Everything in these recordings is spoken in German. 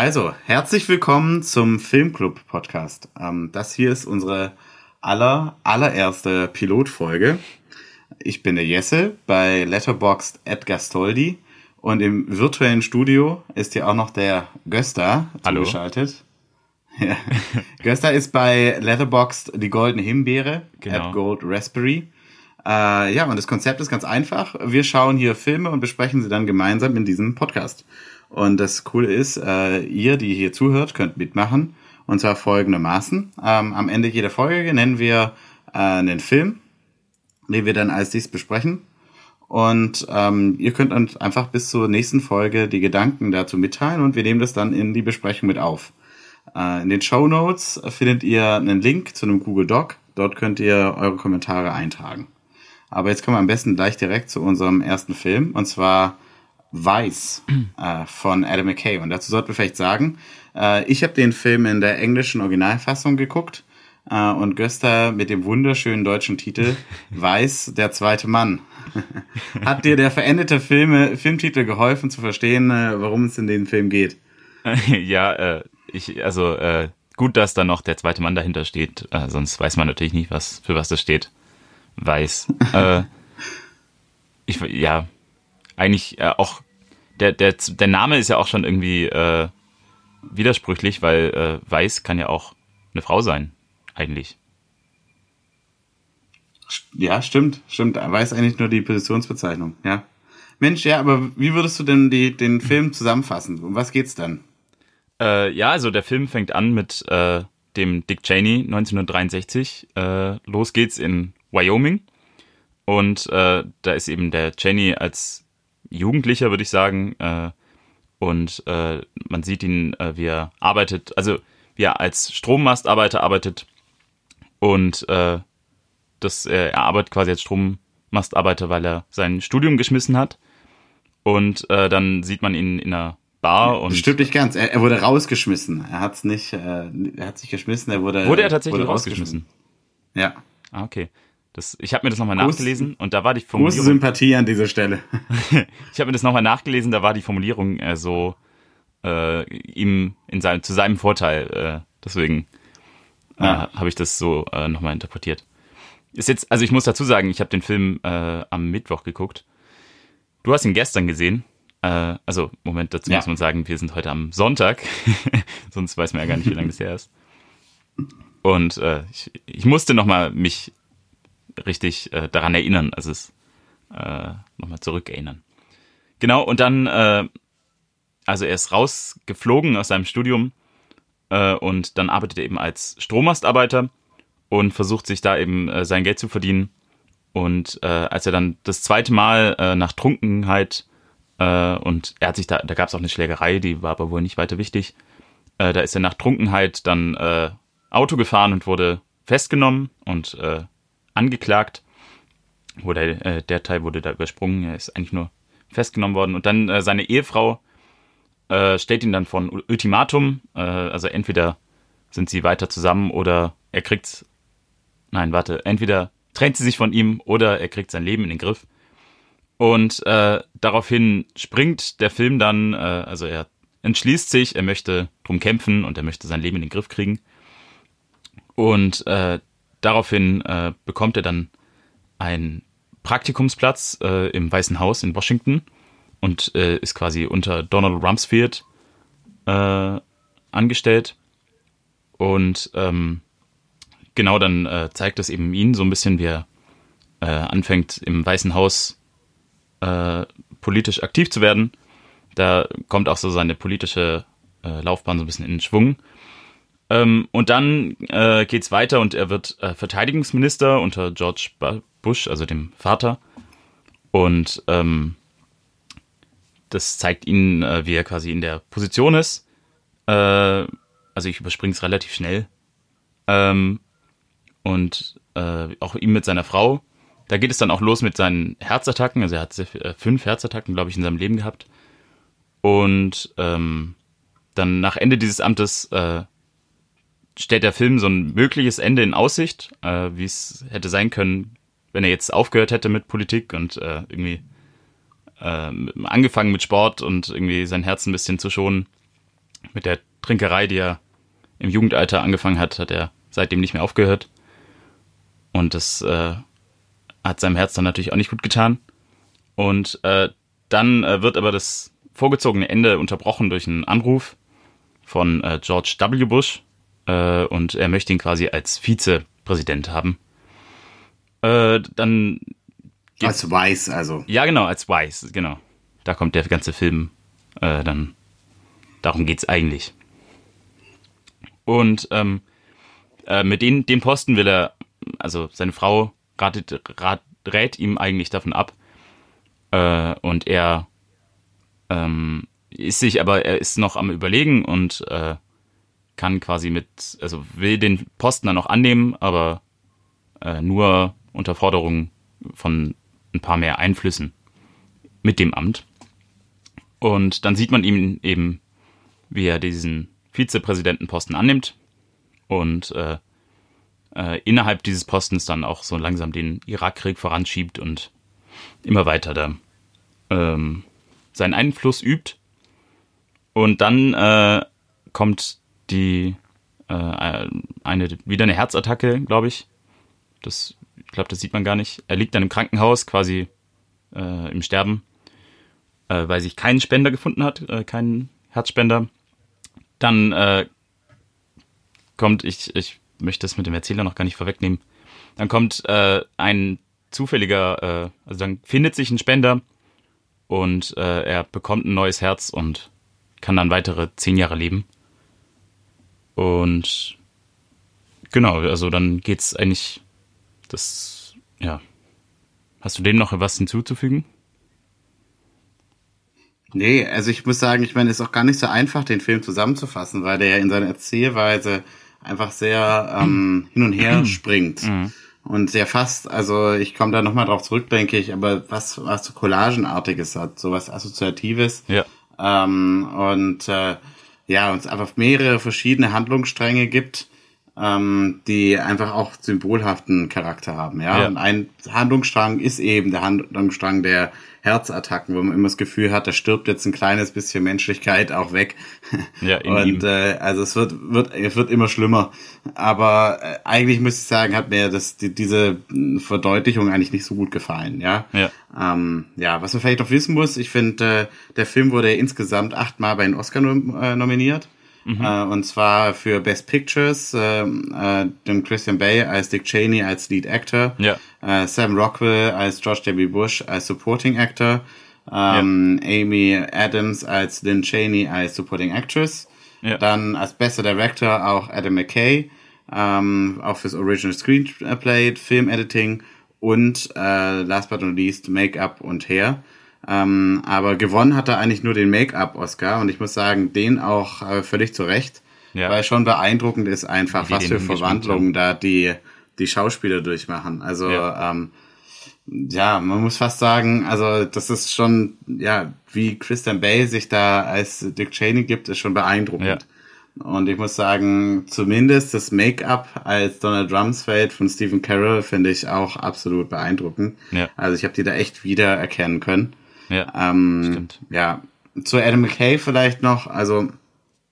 Also, herzlich willkommen zum Filmclub Podcast. Ähm, das hier ist unsere aller, allererste Pilotfolge. Ich bin der Jesse bei Letterboxd Edgar Stoldi und im virtuellen Studio ist hier auch noch der Gösta Hallo. zugeschaltet. Ja. Gösta ist bei Letterboxd die goldene Himbeere, Genau. at Gold Raspberry. Äh, ja, und das Konzept ist ganz einfach. Wir schauen hier Filme und besprechen sie dann gemeinsam in diesem Podcast. Und das Coole ist, äh, ihr, die hier zuhört, könnt mitmachen. Und zwar folgendermaßen. Ähm, am Ende jeder Folge nennen wir äh, einen Film, den wir dann als dies besprechen. Und ähm, ihr könnt uns einfach bis zur nächsten Folge die Gedanken dazu mitteilen und wir nehmen das dann in die Besprechung mit auf. Äh, in den Show Notes findet ihr einen Link zu einem Google Doc. Dort könnt ihr eure Kommentare eintragen. Aber jetzt kommen wir am besten gleich direkt zu unserem ersten Film und zwar Vice äh, von Adam McKay. Und dazu sollten wir vielleicht sagen, äh, ich habe den Film in der englischen Originalfassung geguckt äh, und Göster mit dem wunderschönen deutschen Titel Weiß, der zweite Mann. Hat dir der veränderte Filme, Filmtitel geholfen zu verstehen, äh, worum es in dem Film geht? ja, äh, ich, also äh, gut, dass da noch der zweite Mann dahinter steht, sonst weiß man natürlich nicht, was für was das steht. Weiß. ich, ja, eigentlich äh, auch der, der, der Name ist ja auch schon irgendwie äh, widersprüchlich, weil äh, Weiß kann ja auch eine Frau sein, eigentlich. Ja, stimmt, stimmt. Weiß eigentlich nur die Positionsbezeichnung, ja. Mensch, ja, aber wie würdest du denn die, den Film zusammenfassen? Um was geht's dann? Äh, ja, also der Film fängt an mit äh, dem Dick Cheney 1963. Äh, los geht's in Wyoming. Und äh, da ist eben der Cheney als Jugendlicher, würde ich sagen. Äh, und äh, man sieht ihn, äh, wie er arbeitet, also wie er als Strommastarbeiter arbeitet. Und äh, das, äh, er arbeitet quasi als Strommastarbeiter, weil er sein Studium geschmissen hat. Und äh, dann sieht man ihn in einer Bar und Das stimmt nicht ganz. Er, er wurde rausgeschmissen. Er hat's nicht, äh, er hat sich geschmissen, er wurde Wurde er tatsächlich wurde rausgeschmissen? Ja. Ah, okay. Das, ich habe mir das nochmal nachgelesen und da war die Große Formulierung. Sympathie an dieser Stelle. Ich habe mir das nochmal nachgelesen, da war die Formulierung äh, so äh, ihm in seinem zu seinem Vorteil. Äh, deswegen äh, Ah. habe ich das so äh, nochmal interpretiert. Ist jetzt, also ich muss dazu sagen, ich habe den Film äh, am Mittwoch geguckt. Du hast ihn gestern gesehen. Äh, also, Moment, dazu Ja. muss man sagen, wir sind heute am Sonntag. Sonst weiß man ja gar nicht, wie lange das her ist. Und ich, ich musste nochmal mich richtig äh, daran erinnern, also es äh, nochmal zurückerinnern. Genau, und dann, äh, also er ist rausgeflogen aus seinem Studium äh, und dann arbeitet er eben als Strommastarbeiter und versucht sich da eben äh, sein Geld zu verdienen. Und äh, als er dann das zweite Mal äh, nach Trunkenheit äh, und er hat sich da, da gab es auch eine Schlägerei, die war aber wohl nicht weiter wichtig. Äh, da ist er nach Trunkenheit dann äh, Auto gefahren und wurde festgenommen und äh, angeklagt. Oder äh, der Teil wurde da übersprungen, er ist eigentlich nur festgenommen worden. Und dann äh, seine Ehefrau äh, stellt ihn dann vor ein Ultimatum. Äh, also entweder sind sie weiter zusammen oder er kriegt. Nein, warte, entweder trennt sie sich von ihm oder er kriegt sein Leben in den Griff. Und äh, daraufhin springt der Film dann, äh, also er entschließt sich, er möchte drum kämpfen und er möchte sein Leben in den Griff kriegen. Und äh, daraufhin äh, bekommt er dann einen Praktikumsplatz äh, im Weißen Haus in Washington und äh, ist quasi unter Donald Rumsfeld äh, angestellt. Und ähm, genau dann äh, zeigt es eben ihn so ein bisschen, wie er äh, anfängt im Weißen Haus politisch aktiv zu werden. Da kommt auch so seine politische Laufbahn so ein bisschen in Schwung. Ähm, und dann äh, geht's weiter und er wird äh, Verteidigungsminister unter George Bu- Bush, also dem Vater. Und ähm, das zeigt ihn, äh, wie er quasi in der Position ist. Äh, also ich überspringe es relativ schnell. Ähm, und äh, auch ihm mit seiner Frau. Da geht es dann auch los mit seinen Herzattacken. Also er hat äh, fünf Herzattacken, glaube ich, in seinem Leben gehabt. Und ähm, dann nach Ende dieses Amtes stellt der Film so ein mögliches Ende in Aussicht, äh, wie es hätte sein können, wenn er jetzt aufgehört hätte mit Politik und äh, irgendwie äh, angefangen mit Sport und irgendwie sein Herz ein bisschen zu schonen, mit der Trinkerei, die er im Jugendalter angefangen hat, hat er seitdem nicht mehr aufgehört. Und das äh, hat seinem Herz dann natürlich auch nicht gut getan. Und äh, dann äh, wird aber das vorgezogene Ende unterbrochen durch einen Anruf von äh, George W. Bush. Äh, und er möchte ihn quasi als Vizepräsident haben. Äh, dann als Weiß, also. Ja, genau, als Weiß, genau. Da kommt der ganze Film äh, dann. Darum geht's eigentlich. Und ähm, äh, mit den, dem Posten will er, also seine Frau ratet, rat, rät ihm eigentlich davon ab. Äh, und er ähm, ist sich, aber er ist noch am Überlegen und äh, kann quasi mit, also will den Posten dann noch annehmen, aber äh, nur unter Forderung von ein paar mehr Einflüssen mit dem Amt. Und dann sieht man ihn eben, wie er diesen Vizepräsidentenposten annimmt und äh, äh, innerhalb dieses Postens dann auch so langsam den Irakkrieg voranschiebt und immer weiter da ähm, seinen Einfluss übt. Und dann äh, kommt die äh, eine wieder eine Herzattacke, glaube ich. Das, ich glaube, das sieht man gar nicht. Er liegt dann im Krankenhaus, quasi äh, im Sterben, äh, weil sich kein Spender gefunden hat, äh, kein Herzspender. Dann äh, kommt, ich, ich möchte das mit dem Erzähler noch gar nicht vorwegnehmen. Dann kommt äh, ein zufälliger, äh, also dann findet sich ein Spender und äh, er bekommt ein neues Herz und kann dann weitere zehn Jahre leben. Und genau, also dann geht's eigentlich, das, ja. Hast du dem noch was hinzuzufügen? Nee, also ich muss sagen, ich meine, es ist auch gar nicht so einfach, den Film zusammenzufassen, weil der ja in seiner Erzählweise einfach sehr ähm, hin und her springt. Mhm. Und sehr fast, also ich komme da nochmal drauf zurück, denke ich, aber was, was so Collagenartiges hat, so was Assoziatives. Ja. Ähm, und äh, ja, uns einfach mehrere verschiedene Handlungsstränge gibt, ähm, die einfach auch symbolhaften Charakter haben. Ja? ja. Und ein Handlungsstrang ist eben der Handlungsstrang der Herzattacken, wo man immer das Gefühl hat, da stirbt jetzt ein kleines bisschen Menschlichkeit auch weg. Ja, in und ihm. Äh, also es wird, wird, es wird immer schlimmer. Aber äh, eigentlich muss ich sagen, hat mir das, die, diese Verdeutlichung eigentlich nicht so gut gefallen. Ja, ja. Ähm, ja was man vielleicht noch wissen muss, ich finde, äh, der Film wurde insgesamt achtmal bei den Oscar nom äh, nominiert. Mhm. Äh, und zwar für Best Pictures, äh, äh, dem Christian Bay als Dick Cheney als Lead Actor, ja. äh, Sam Rockwell als George W. Bush als Supporting Actor, ähm, ja. Amy Adams als Lynn Cheney als Supporting Actress, ja. dann als bester Director auch Adam McKay, ähm, auch fürs Original Screenplay, Film Editing und äh, last but not least Make-up und Hair. Ähm, aber gewonnen hat er eigentlich nur den Make-up-Oscar und ich muss sagen, den auch äh, völlig zu Recht, ja. weil schon beeindruckend ist einfach, was für Verwandlungen da die, die Schauspieler durchmachen. Also ja. Ähm, ja, man muss fast sagen, also das ist schon, ja, wie Christian Bay sich da als Dick Cheney gibt, ist schon beeindruckend. Ja. Und ich muss sagen, zumindest das Make-up als Donald Rumsfeld von Stephen Carroll finde ich auch absolut beeindruckend. Ja. Also ich habe die da echt wieder erkennen können. Ja, ähm, stimmt. Ja, zu Adam McKay vielleicht noch, also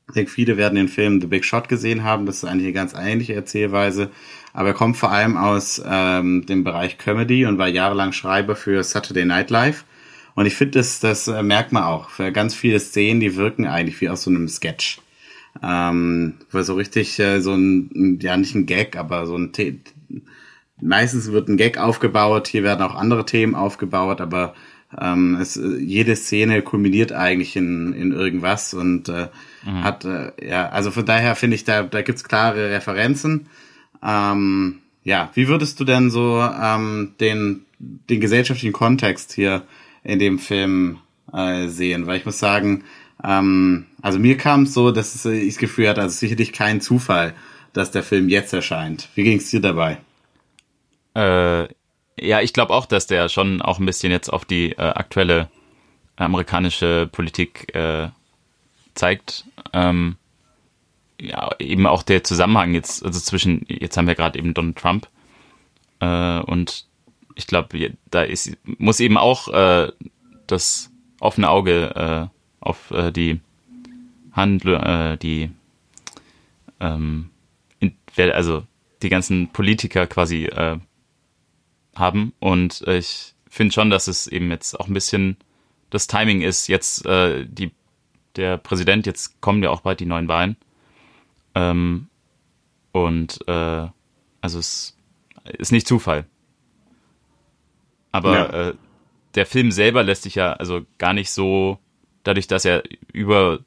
ich denke, viele werden den Film The Big Shot gesehen haben, das ist eigentlich eine ganz ähnliche Erzählweise, aber er kommt vor allem aus ähm, dem Bereich Comedy und war jahrelang Schreiber für Saturday Night Live. Und ich finde, das, das äh, merkt man auch. Für ganz viele Szenen, die wirken eigentlich wie aus so einem Sketch. Ähm, weil so richtig äh, so ein, ja nicht ein Gag, aber so ein The meistens wird ein Gag aufgebaut, hier werden auch andere Themen aufgebaut, aber ähm, es, jede Szene kulminiert eigentlich in, in irgendwas und äh, mhm. hat, äh, ja, also von daher finde ich, da, da gibt's klare Referenzen. Ähm, ja, wie würdest du denn so ähm, den, den gesellschaftlichen Kontext hier in dem Film äh, sehen? Weil ich muss sagen, ähm, also mir kam es so, dass ich das Gefühl hatte, also sicherlich kein Zufall, dass der Film jetzt erscheint. Wie ging es dir dabei? Äh, ja, ich glaube auch, dass der schon auch ein bisschen jetzt auf die äh, aktuelle amerikanische Politik äh, zeigt. Ähm, ja, eben auch der Zusammenhang jetzt, also zwischen, jetzt haben wir gerade eben Donald Trump äh, und ich glaube, da ist, muss eben auch äh, das offene Auge äh, auf äh, die Handel, äh, die ähm, also die ganzen Politiker quasi äh, haben. Und äh, ich finde schon, dass es eben jetzt auch ein bisschen das Timing ist. Jetzt äh, die der Präsident, jetzt kommen ja auch bald die neuen Wahlen. Ähm, und äh, also es ist nicht Zufall. Aber ja. äh, der Film selber lässt sich ja also gar nicht so, dadurch, dass er über,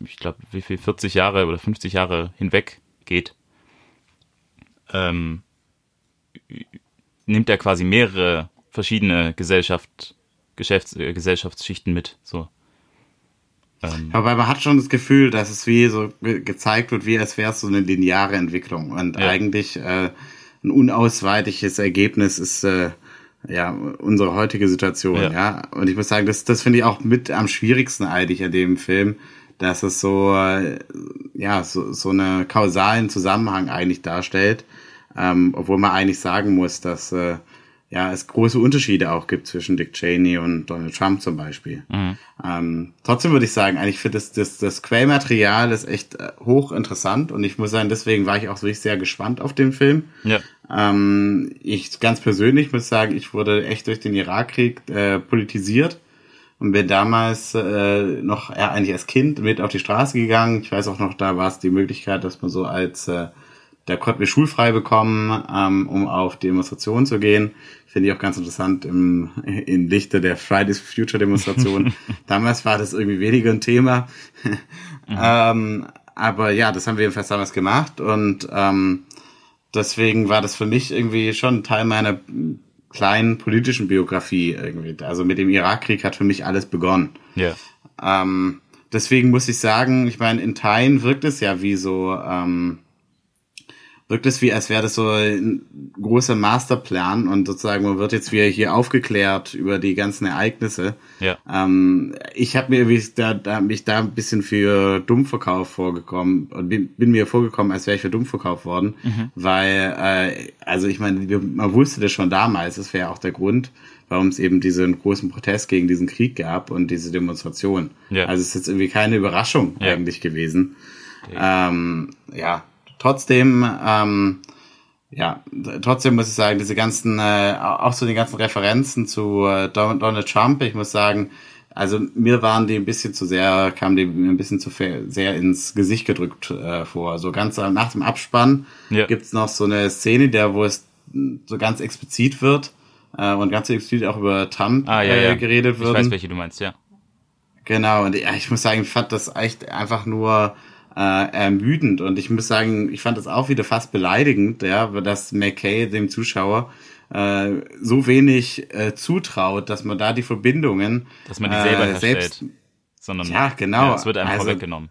ich glaube, wie viel, 40 Jahre oder 50 Jahre hinweg geht, ähm, nimmt er quasi mehrere verschiedene Gesellschaft, Geschäfts-, äh, Gesellschaftsschichten mit. So. Ähm. Aber man hat schon das Gefühl, dass es wie so gezeigt wird, wie als wäre es so eine lineare Entwicklung. Und ja. eigentlich äh, ein unausweichliches Ergebnis ist äh, ja unsere heutige Situation. Ja. ja. Und ich muss sagen, das, das finde ich auch mit am schwierigsten eigentlich an dem Film, dass es so äh, ja so, so eine kausalen Zusammenhang eigentlich darstellt, ähm, obwohl man eigentlich sagen muss, dass äh, ja, es große Unterschiede auch gibt zwischen Dick Cheney und Donald Trump zum Beispiel. Mhm. Ähm, trotzdem würde ich sagen, eigentlich finde das, das, das Quellmaterial ist echt äh, hochinteressant und ich muss sagen, deswegen war ich auch wirklich sehr gespannt auf den Film. Ja. Ähm, ich ganz persönlich muss sagen, ich wurde echt durch den Irakkrieg äh, politisiert und bin damals äh, noch eher eigentlich als Kind mit auf die Straße gegangen. Ich weiß auch noch, da war es die Möglichkeit, dass man so als äh, da konnten wir schulfrei bekommen, ähm, um auf Demonstrationen zu gehen. Finde ich auch ganz interessant im, in Lichte der Fridays for Future Demonstration. damals war das irgendwie weniger ein Thema. mhm. ähm, aber ja, das haben wir jedenfalls damals gemacht und ähm, deswegen war das für mich irgendwie schon Teil meiner kleinen politischen Biografie irgendwie. Also mit dem Irakkrieg hat für mich alles begonnen. Ja. Ähm, deswegen muss ich sagen, ich meine, in Teilen wirkt es ja wie so, ähm, wirkt es wie, als wäre das so ein großer Masterplan und sozusagen man wird jetzt wieder hier aufgeklärt über die ganzen Ereignisse. Ja. Ähm, ich habe mir irgendwie da, da mich da ein bisschen für Dummverkauf vorgekommen und bin, bin mir vorgekommen, als wäre ich für dumm verkauft worden, mhm. weil äh, also ich meine, man wusste das schon damals, das wäre auch der Grund, warum es eben diesen großen Protest gegen diesen Krieg gab und diese Demonstration. Ja. Also es ist jetzt irgendwie keine Überraschung ja. eigentlich gewesen. Ähm, ja, Trotzdem, ähm, ja, trotzdem muss ich sagen, diese ganzen, äh, auch so die ganzen Referenzen zu äh, Donald Trump, ich muss sagen, also mir waren die ein bisschen zu sehr, kamen die mir ein bisschen zu sehr ins Gesicht gedrückt äh, vor. So ganz nach dem Abspann ja. gibt's noch so eine Szene, der wo es so ganz explizit wird äh, und ganz explizit auch über Trump ah, ja, äh, ja. geredet wird. Ich weiß, welche du meinst, ja. Genau, und ja, ich muss sagen, ich fand das echt einfach nur äh, ermüdend. Und ich muss sagen, ich fand das auch wieder fast beleidigend, ja, dass McKay dem Zuschauer äh, so wenig äh, zutraut, dass man da die Verbindungen, dass man die selber äh, selbst, sondern ja, genau, ja, es wird einem also, vorweggenommen.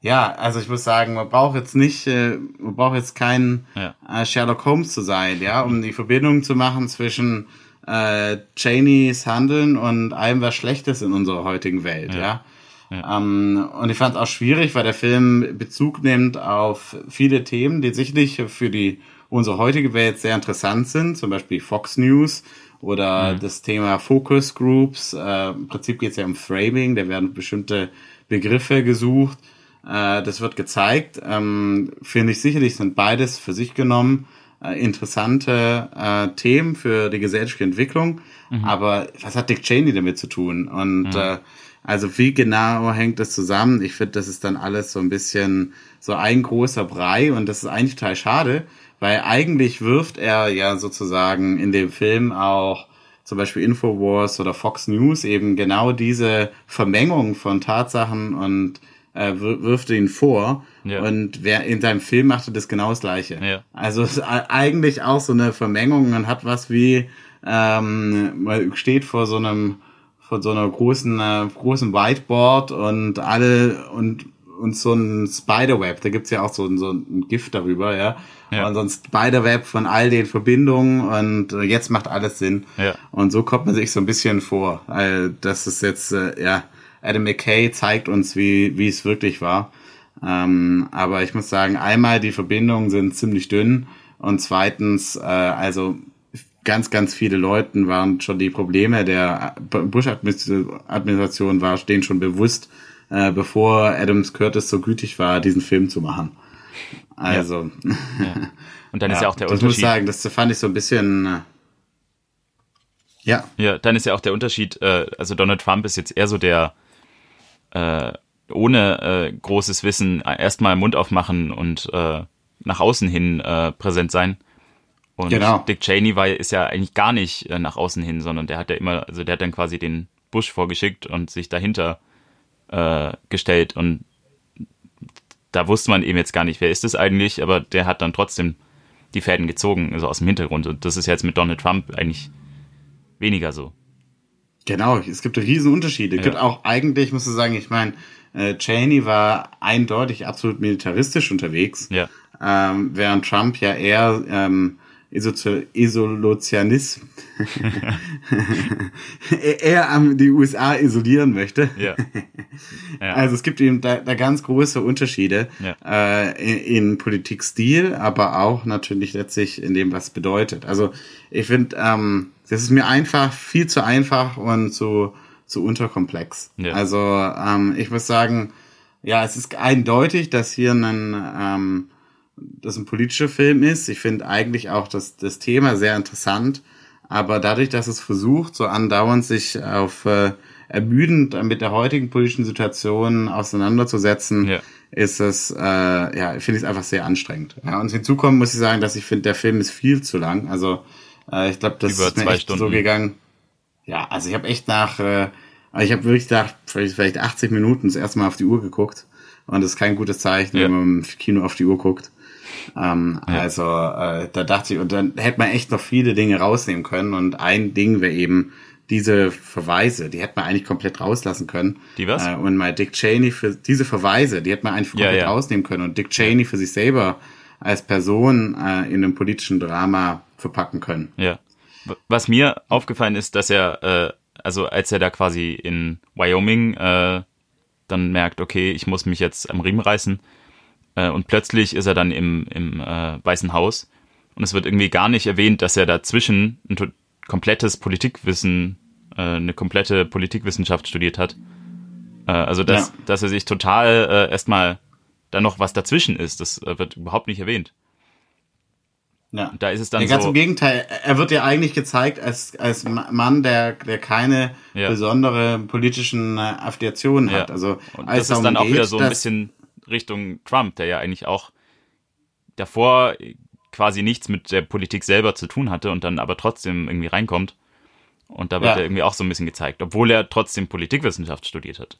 Ja, also ich muss sagen, man braucht jetzt nicht, äh, man braucht jetzt kein ja. äh, Sherlock Holmes zu sein, ja, um die Verbindung zu machen zwischen äh, Cheneys Handeln und allem, was Schlechtes in unserer heutigen Welt, ja. ja. Ja. Ähm, und ich fand es auch schwierig, weil der Film Bezug nimmt auf viele Themen, die sicherlich für die unsere heutige Welt sehr interessant sind, zum Beispiel Fox News oder mhm. das Thema Focus Groups. Äh, Im Prinzip geht es ja um Framing, da werden bestimmte Begriffe gesucht. Äh, das wird gezeigt. Ähm, Finde ich sicherlich sind beides für sich genommen äh, interessante äh, Themen für die gesellschaftliche Entwicklung. Mhm. Aber was hat Dick Cheney damit zu tun? Und mhm. Also wie genau hängt das zusammen? Ich finde, das ist dann alles so ein bisschen so ein großer Brei und das ist eigentlich total schade, weil eigentlich wirft er ja sozusagen in dem Film auch zum Beispiel Infowars oder Fox News eben genau diese Vermengung von Tatsachen und äh, wirft ihn vor. Ja. Und wer in seinem Film machte das genau das Gleiche. Ja. Also es ist eigentlich auch so eine Vermengung. Man hat was wie ähm, man steht vor so einem von so einer großen, äh, großen Whiteboard und alle und und so ein Spiderweb, da gibt's ja auch so, so ein Gift darüber, ja. ja. Und so ein Spiderweb von all den Verbindungen und äh, jetzt macht alles Sinn. Ja. Und so kommt man sich so ein bisschen vor. Also das ist jetzt, äh, ja, Adam McKay zeigt uns, wie, wie es wirklich war. Ähm, aber ich muss sagen, einmal die Verbindungen sind ziemlich dünn und zweitens, äh, also ganz, ganz viele Leuten waren schon die Probleme der Bush-Administration war denen schon bewusst, äh, bevor Adams Curtis so gütig war, diesen Film zu machen. Also. Ja. Und dann ist ja auch der das Unterschied. muss ich sagen, das fand ich so ein bisschen. Äh, ja. Ja, dann ist ja auch der Unterschied, äh, also Donald Trump ist jetzt eher so der äh, ohne äh, großes Wissen erstmal Mund aufmachen und äh, nach außen hin äh, präsent sein. Und Genau. Dick Cheney war, ist ja eigentlich gar nicht äh, nach außen hin, sondern der hat ja immer, also der hat dann quasi den Bush vorgeschickt und sich dahinter äh, gestellt und da wusste man eben jetzt gar nicht, wer ist es eigentlich, aber der hat dann trotzdem die Fäden gezogen, also aus dem Hintergrund. Und das ist jetzt mit Donald Trump eigentlich weniger so. Genau, es gibt riesen Unterschiede. Es Ja. gibt auch eigentlich, muss ich sagen, ich meine, äh, Cheney war eindeutig absolut militaristisch unterwegs, Ja. ähm, während Trump ja eher ähm, Isolationist, eher am die USA isolieren möchte. Ja. ja. Also es gibt eben da, da ganz große Unterschiede Ja. äh, in, in Politikstil, aber auch natürlich letztlich in dem, was bedeutet. Also ich finde, ähm, das ist mir einfach viel zu einfach und zu, zu unterkomplex. Ja. Also ähm, ich muss sagen, ja, es ist eindeutig, dass hier ein, ähm, das ein politischer Film ist. Ich finde eigentlich auch das, das Thema sehr interessant, aber dadurch, dass es versucht, so andauernd sich auf äh, ermüdend mit der heutigen politischen Situation auseinanderzusetzen, Ja. ist es, äh, ja, finde ich es einfach sehr anstrengend. Ja, und hinzu kommen muss ich sagen, dass ich finde, der Film ist viel zu lang. Also äh, ich glaube, das Über ist mir zwei echt so Stunden. gegangen. Ja, also ich habe echt nach, äh, ich habe wirklich gedacht, vielleicht, vielleicht 80 Minuten das erste Mal auf die Uhr geguckt. Und das ist kein gutes Zeichen, Ja. wenn man im Kino auf die Uhr guckt. Ähm, Ja. Also äh, da dachte ich, und dann hätte man echt noch viele Dinge rausnehmen können. Und ein Ding wäre eben diese Verweise, die hätte man eigentlich komplett rauslassen können. Die was? Äh, und mal Dick Cheney für diese Verweise, die hätte man eigentlich Ja, komplett ja. rausnehmen können und Dick Cheney für sich selber als Person äh, in einem politischen Drama verpacken können. Ja. Was mir aufgefallen ist, dass er, äh, also als er da quasi in Wyoming äh, dann merkt, okay, ich muss mich jetzt am Riemen reißen äh, und plötzlich ist er dann im, im äh, Weißen Haus und es wird irgendwie gar nicht erwähnt, dass er dazwischen ein komplettes Politikwissen, äh, eine komplette Politikwissenschaft studiert hat. Äh, also dass, Ja. dass er sich total äh, erstmal da noch was dazwischen ist, das äh, wird überhaupt nicht erwähnt. Ja. Da ist es dann Ja, ganz so. im Gegenteil, er wird ja eigentlich gezeigt als, als Ma- Mann, der, der keine Ja. besondere politischen äh, Affiliationen hat. Also Und als das ist dann auch wieder so ein bisschen Richtung Trump, der ja eigentlich auch davor quasi nichts mit der Politik selber zu tun hatte und dann aber trotzdem irgendwie reinkommt. Und da wird Ja. er irgendwie auch so ein bisschen gezeigt, obwohl er trotzdem Politikwissenschaft studiert hat.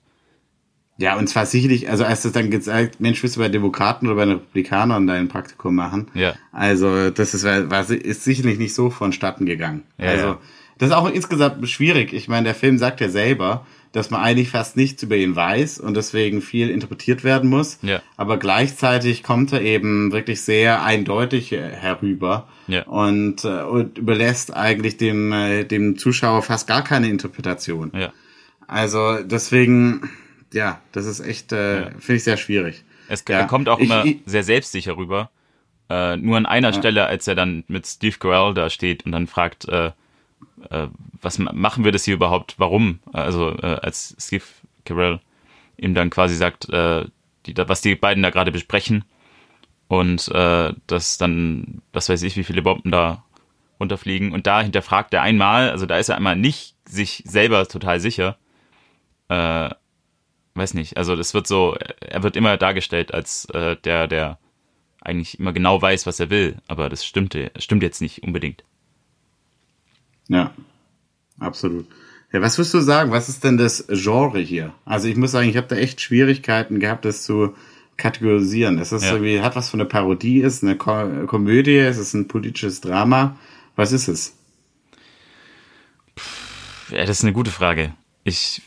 Ja, und zwar sicherlich, also als das dann gezeigt, Mensch, willst du bei Demokraten oder bei den Republikanern dein Praktikum machen? Ja. Also, das ist, war, ist sicherlich nicht so vonstatten gegangen. Ja, also, ja. das ist auch insgesamt schwierig. Ich meine, der Film sagt ja selber, dass man eigentlich fast nichts über ihn weiß und deswegen viel interpretiert werden muss. Ja. Aber gleichzeitig kommt er eben wirklich sehr eindeutig äh, herüber Ja. und, äh, und überlässt eigentlich dem, äh, dem Zuschauer fast gar keine Interpretation. Ja. Also deswegen, ja, das ist echt, äh, Ja. finde ich sehr schwierig. Es, Ja. Er kommt auch immer ich- sehr selbstsicher rüber. Äh, nur an einer Stelle, als er dann mit Steve Carell da steht und dann fragt, äh, äh, was ma- machen wir das hier überhaupt? Warum? Also äh, als Steve Carell ihm dann quasi sagt, äh, die, was die beiden da gerade besprechen und äh, dass dann, was weiß ich, wie viele Bomben da runterfliegen und da hinterfragt er einmal, also da ist er einmal nicht sich selber total sicher. Äh, weiß nicht, also das wird so, er wird immer dargestellt als äh, der, der eigentlich immer genau weiß, was er will, aber das stimmte, stimmt jetzt nicht unbedingt. Ja, absolut. Ja, was würdest du sagen? Was ist denn das Genre hier? Also ich muss sagen, ich habe da echt Schwierigkeiten gehabt, das zu kategorisieren. Ist das Ja. irgendwie, hat was von einer Parodie, ist es eine Ko Komödie, ist es ein politisches Drama? Was ist es? Ja, das ist eine gute Frage. Ich,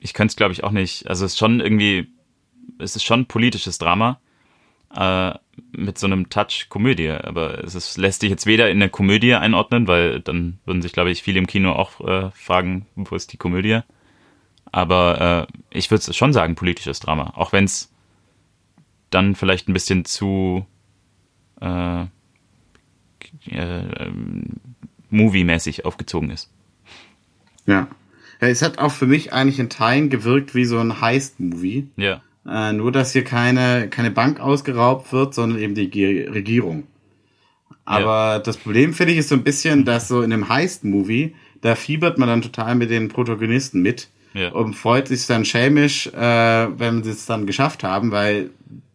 ich könnte es, glaube ich, auch nicht. Also es ist schon irgendwie, es ist schon politisches Drama äh, mit so einem Touch Komödie. Aber es ist, lässt sich jetzt weder in eine Komödie einordnen, weil dann würden sich, glaube ich, viele im Kino auch äh, fragen, wo ist die Komödie? Aber äh, ich würde schon sagen, politisches Drama. Auch wenn es dann vielleicht ein bisschen zu äh, äh, ähm, movie-mäßig aufgezogen ist. Ja. Ja, es hat auch für mich eigentlich in Teilen gewirkt wie so ein Heist-Movie. Ja. Äh, nur, dass hier keine, keine Bank ausgeraubt wird, sondern eben die Ge Regierung. Aber das Problem, finde ich, ist so ein bisschen, dass so in einem Heist-Movie, da fiebert man dann total mit den Protagonisten mit Ja. und freut sich dann schelmisch, äh, wenn sie es dann geschafft haben, weil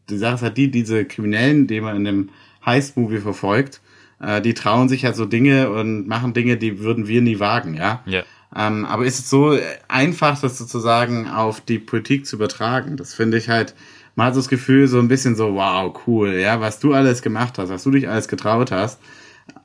die Sache ist halt die, diese Kriminellen, die man in einem Heist-Movie verfolgt, äh, die trauen sich halt so Dinge und machen Dinge, die würden wir nie wagen, ja. Ja. Ähm, aber ist es so einfach, das sozusagen auf die Politik zu übertragen? Das finde ich halt, man hat so das Gefühl, so ein bisschen so, wow, cool, ja, was du alles gemacht hast, was du dich alles getraut hast.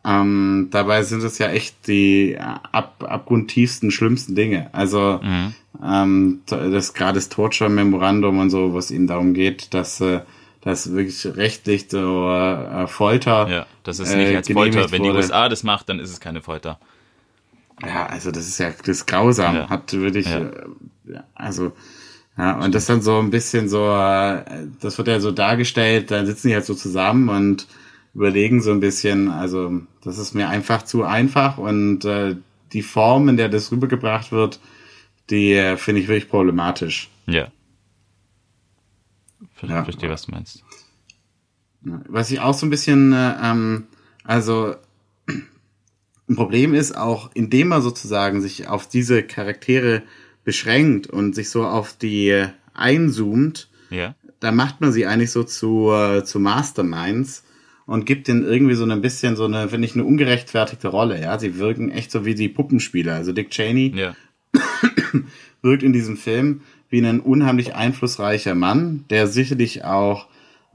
Ähm, dabei sind es ja echt die ab, abgrundtiefsten, schlimmsten Dinge. Also Mhm. ähm, das gerade das Torture-Memorandum und so, wo es ihnen darum geht, dass äh, dass wirklich rechtlich so äh, Folter Ja. Das ist äh, nicht als genehmigt Folter. Wenn die wurde. USA das macht, dann ist es keine Folter. Ja, also das ist ja das ist grausam. Ja. Hat wirklich, Ja. äh, ja, also ja, und das dann so ein bisschen so, äh, das wird ja so dargestellt, dann sitzen die halt so zusammen und überlegen so ein bisschen, also das ist mir einfach zu einfach und äh, die Form, in der das rübergebracht wird, die äh, finde ich wirklich problematisch. Ja. Ver Ja. Verstehe, was du meinst. Was ich auch so ein bisschen, äh, ähm, also ein Problem ist auch, indem man sozusagen sich auf diese Charaktere beschränkt und sich so auf die äh, einzoomt, Ja. da macht man sie eigentlich so zu, äh, zu Masterminds und gibt ihnen irgendwie so ein bisschen so eine, finde ich, eine ungerechtfertigte Rolle. Ja, sie wirken echt so wie die Puppenspieler. Also Dick Cheney Ja. wirkt in diesem Film wie ein unheimlich einflussreicher Mann, der sicherlich auch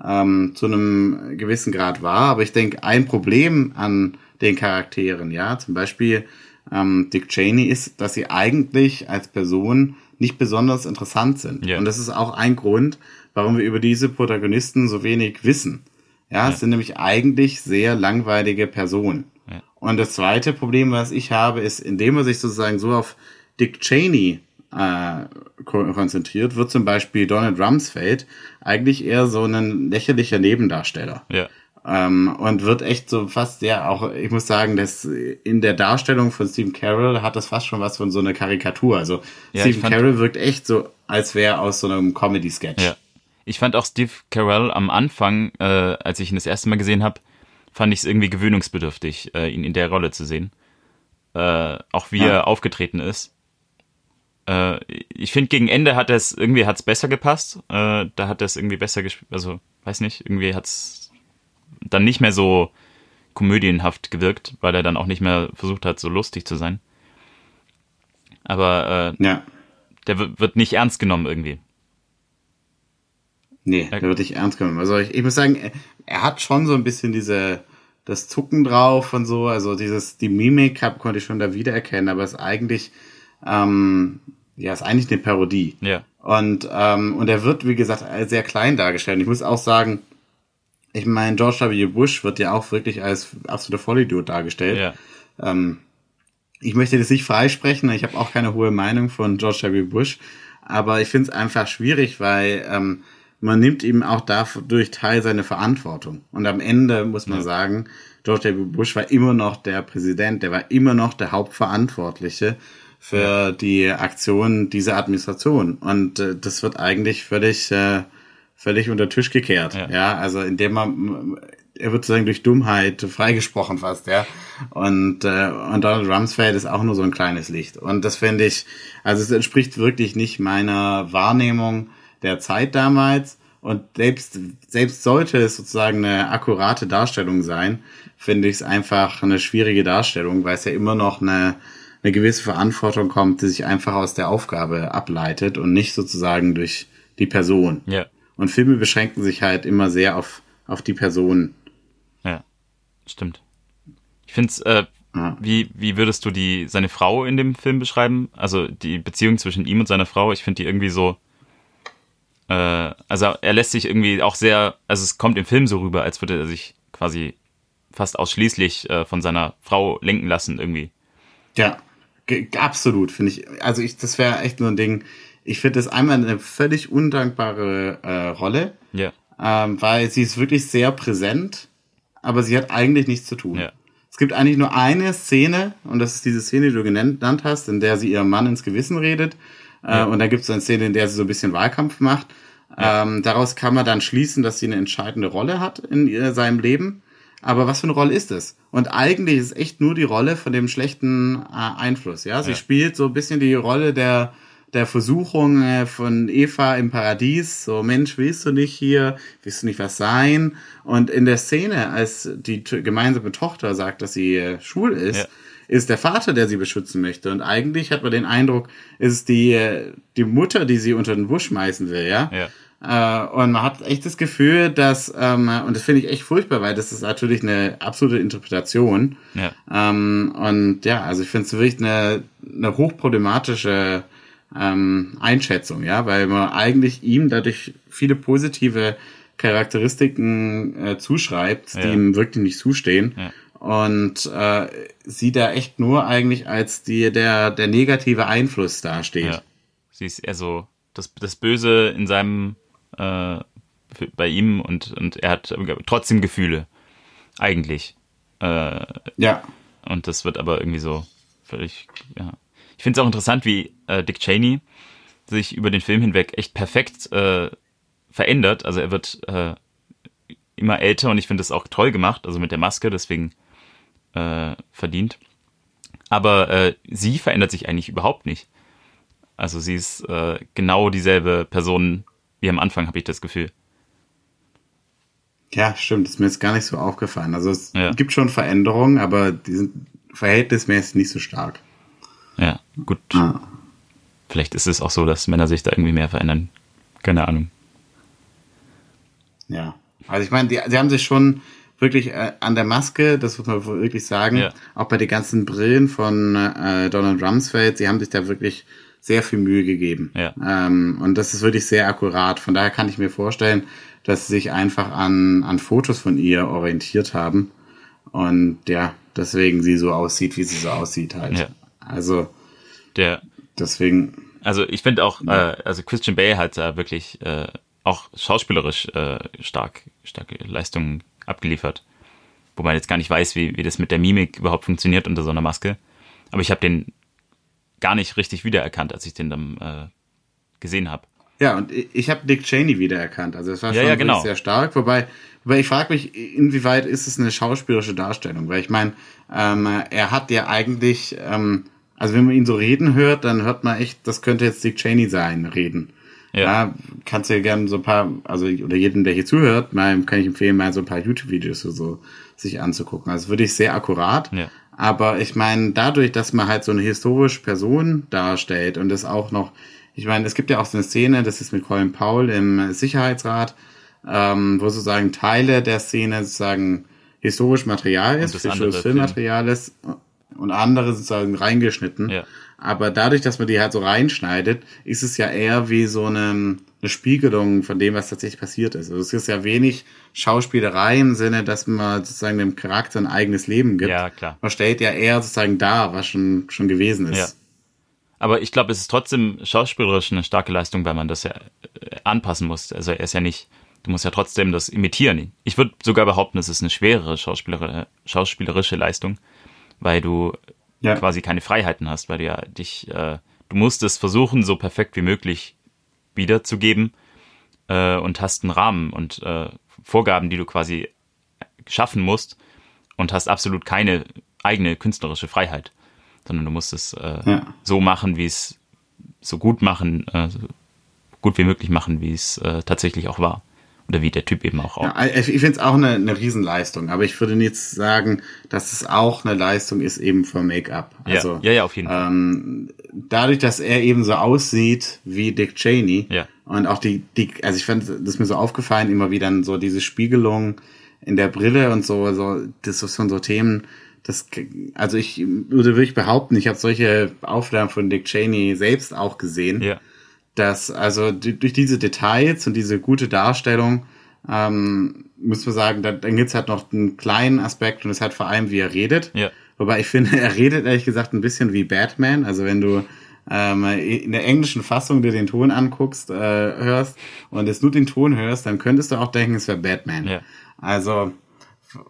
ähm, zu einem gewissen Grad war. Aber ich denke, ein Problem an den Charakteren, ja, zum Beispiel ähm, Dick Cheney, ist, dass sie eigentlich als Person nicht besonders interessant sind. Ja. Und das ist auch ein Grund, warum wir über diese Protagonisten so wenig wissen. Ja, es sind nämlich eigentlich sehr langweilige Personen. Ja. Und das zweite Problem, was ich habe, ist, indem man sich sozusagen so auf Dick Cheney äh, ko- konzentriert, wird zum Beispiel Donald Rumsfeld eigentlich eher so ein lächerlicher Nebendarsteller. Ja. Ähm, und wird echt so fast sehr auch, ich muss sagen, dass in der Darstellung von Stephen Carroll hat das fast schon was von so einer Karikatur. Also Ja, Stephen Carroll wirkt echt so, als wäre er aus so einem Comedy-Sketch. Ja. Ich fand auch Steve Carell am Anfang, äh, als ich ihn das erste Mal gesehen habe, fand ich es irgendwie gewöhnungsbedürftig, äh, ihn in der Rolle zu sehen. Äh, auch wie Ja. er aufgetreten ist. Äh, ich finde, gegen Ende hat es irgendwie hat's besser gepasst. Äh, da hat es irgendwie besser gespielt. Also, weiß nicht, irgendwie hat's dann nicht mehr so komödienhaft gewirkt, weil er dann auch nicht mehr versucht hat, so lustig zu sein. Aber äh, ja. der wird wird nicht ernst genommen irgendwie. Nee, da würde ich ernst genommen. Also ich, ich muss sagen, er, er hat schon so ein bisschen diese, das Zucken drauf und so, also dieses, die Mimik hab, konnte ich schon da wiedererkennen, aber es ist eigentlich, ähm, ja, ist eigentlich eine Parodie. Ja. Und, ähm, und er wird, wie gesagt, sehr klein dargestellt. Ich muss auch sagen, ich meine, George W. Bush wird ja auch wirklich als absoluter Vollidiot dargestellt. Ja. Ähm, ich möchte das nicht freisprechen, ich habe auch keine hohe Meinung von George W. Bush, aber ich finde es einfach schwierig, weil ähm, man nimmt ihm auch dadurch teil seine Verantwortung. Und am Ende muss man sagen, George W. Bush war immer noch der Präsident, der war immer noch der Hauptverantwortliche für die Aktionen dieser Administration. Und äh, das wird eigentlich völlig, äh, völlig unter Tisch gekehrt. Ja. Ja, also indem man, er wird sozusagen durch Dummheit freigesprochen fast, ja. Und, äh, und Donald Rumsfeld ist auch nur so ein kleines Licht. Und das finde ich, also es entspricht wirklich nicht meiner Wahrnehmung der Zeit damals. Und selbst, selbst sollte es sozusagen eine akkurate Darstellung sein, finde ich es einfach eine schwierige Darstellung, weil es ja immer noch eine, eine gewisse Verantwortung kommt, die sich einfach aus der Aufgabe ableitet und nicht sozusagen durch die Person. Ja. Und Filme beschränken sich halt immer sehr auf, auf die Person. Ja, stimmt. Ich finde es, äh, Ja. wie, wie würdest du die, seine Frau in dem Film beschreiben? Also die Beziehung zwischen ihm und seiner Frau, ich finde die irgendwie so, äh, also er lässt sich irgendwie auch sehr, also es kommt im Film so rüber, als würde er sich quasi fast ausschließlich äh, von seiner Frau lenken lassen irgendwie. Ja, absolut, finde ich. Also ich, das wäre echt nur ein Ding. Ich finde das einmal eine völlig undankbare äh, Rolle, Ja, ähm, weil sie ist wirklich sehr präsent, aber sie hat eigentlich nichts zu tun. ja, Es gibt eigentlich nur eine Szene, und das ist diese Szene, die du genannt hast, in der sie ihrem Mann ins Gewissen redet. Äh, ja. Äh, und da gibt es eine Szene, in der sie so ein bisschen Wahlkampf macht. Ähm, daraus kann man dann schließen, dass sie eine entscheidende Rolle hat in ihr, seinem Leben. Aber was für eine Rolle ist es? Und eigentlich ist es echt nur die Rolle von dem schlechten äh, Einfluss. Ja, sie ja. spielt so ein bisschen die Rolle der der Versuchung äh, von Eva im Paradies. So, Mensch, willst du nicht hier? Willst du nicht was sein? Und in der Szene, als die gemeinsame Tochter sagt, dass sie äh, schwul ist, ja. ist der Vater, der sie beschützen möchte. Und eigentlich hat man den Eindruck, ist die, äh, die Mutter, die sie unter den Busch schmeißen will, ja. ja. Äh, und man hat echt das Gefühl, dass, ähm, und das finde ich echt furchtbar, weil das ist natürlich eine absolute Interpretation. Ja. Ähm, und ja, also ich finde es wirklich eine, eine hochproblematische ähm, Einschätzung, ja, weil man eigentlich ihm dadurch viele positive Charakteristiken äh, zuschreibt, die ja. ihm wirklich nicht zustehen. Ja. Und äh, sie da echt nur eigentlich als die, der, der negative Einfluss dasteht. Ja. Sie ist eher so das, das Böse in seinem äh, bei ihm und, und er hat trotzdem Gefühle. Eigentlich. Äh, ja. Und das wird aber irgendwie so völlig, ja. Ich finde es auch interessant, wie äh, Dick Cheney sich über den Film hinweg echt perfekt äh, verändert. Also er wird äh, immer älter und ich finde das auch toll gemacht, also mit der Maske, deswegen äh, verdient. Aber äh, sie verändert sich eigentlich überhaupt nicht. Also sie ist äh, genau dieselbe Person wie am Anfang, habe ich das Gefühl. Ja, stimmt. Das ist mir jetzt gar nicht so aufgefallen. Also es ja. gibt schon Veränderungen, aber die sind verhältnismäßig nicht so stark. Ja, gut. Ah. Vielleicht ist es auch so, dass Männer sich da irgendwie mehr verändern. Keine Ahnung. Ja. Also ich meine, die, sie haben sich schon wirklich äh, an der Maske, das muss man wirklich sagen, ja. auch bei den ganzen Brillen von äh, Donald Rumsfeld, sie haben sich da wirklich sehr viel Mühe gegeben. Ja. Ähm, und das ist wirklich sehr akkurat. Von daher kann ich mir vorstellen, dass sie sich einfach an, an Fotos von ihr orientiert haben. Und ja, deswegen sie so aussieht, wie sie so aussieht halt. Ja. Also der deswegen. Also ich finde auch, äh, also Christian Bale hat da wirklich äh, auch schauspielerisch äh, stark, starke Leistungen abgeliefert. Wo man jetzt gar nicht weiß, wie, wie das mit der Mimik überhaupt funktioniert unter so einer Maske. Aber ich habe den gar nicht richtig wiedererkannt, als ich den dann äh, gesehen habe. Ja, und ich habe Dick Cheney wiedererkannt. Also es war schon ja, ja, genau. sehr stark. Wobei, wobei ich frage mich, inwieweit ist es eine schauspielerische Darstellung? Weil ich meine, ähm, er hat ja eigentlich ähm, also wenn man ihn so reden hört, dann hört man echt, das könnte jetzt Dick Cheney sein, reden. Ja. ja kannst du ja gerne so ein paar, also oder jeden, der hier zuhört, mal kann ich empfehlen, mal so ein paar YouTube-Videos so, so sich anzugucken. Also würde ich sehr akkurat. Ja. Aber ich meine, dadurch, dass man halt so eine historische Person darstellt und das auch noch, ich meine, es gibt ja auch so eine Szene, das ist mit Colin Powell im Sicherheitsrat, ähm, wo sozusagen Teile der Szene sozusagen historisch Material ist, historisches Filmmaterial ist und andere sozusagen reingeschnitten. Ja. Aber dadurch, dass man die halt so reinschneidet, ist es ja eher wie so eine, eine Spiegelung von dem, was tatsächlich passiert ist. Also es ist ja wenig Schauspielerei im Sinne, dass man sozusagen dem Charakter ein eigenes Leben gibt. Ja, klar. Man stellt ja eher sozusagen dar, was schon, schon gewesen ist. Ja. Aber ich glaube, es ist trotzdem schauspielerisch eine starke Leistung, weil man das ja äh, anpassen muss. Also er ist ja nicht, du musst ja trotzdem das imitieren. Ich würde sogar behaupten, es ist eine schwerere schauspielerische Leistung, weil du ja. quasi keine Freiheiten hast, weil du ja dich, äh, du musst es versuchen, so perfekt wie möglich wiederzugeben äh, und hast einen Rahmen und äh, Vorgaben, die du quasi schaffen musst und hast absolut keine eigene künstlerische Freiheit, sondern du musst es äh, ja. so machen, wie es so gut machen, äh, so gut wie möglich machen, wie es äh, tatsächlich auch war. Oder wie der Typ eben auch. Ja, ich finde es auch eine, eine Riesenleistung, aber ich würde jetzt sagen, dass es auch eine Leistung ist eben für Make-up. Also, ja, ja, ja, auf jeden Fall. Ähm, dadurch, dass er eben so aussieht wie Dick Cheney ja. und auch die, die also ich fand, das ist mir so aufgefallen, immer wieder so diese Spiegelung in der Brille und so, so das sind so Themen, das, also ich würde wirklich behaupten, ich habe solche Aufnahmen von Dick Cheney selbst auch gesehen. Ja dass also durch diese Details und diese gute Darstellung ähm, muss man sagen, dann, dann gibt es halt noch einen kleinen Aspekt und es hat vor allem, wie er redet. Ja. Wobei ich finde, er redet ehrlich gesagt ein bisschen wie Batman. Also wenn du ähm, in der englischen Fassung dir den Ton anguckst, äh, hörst und es nur den Ton hörst, dann könntest du auch denken, es wäre Batman. Ja. Also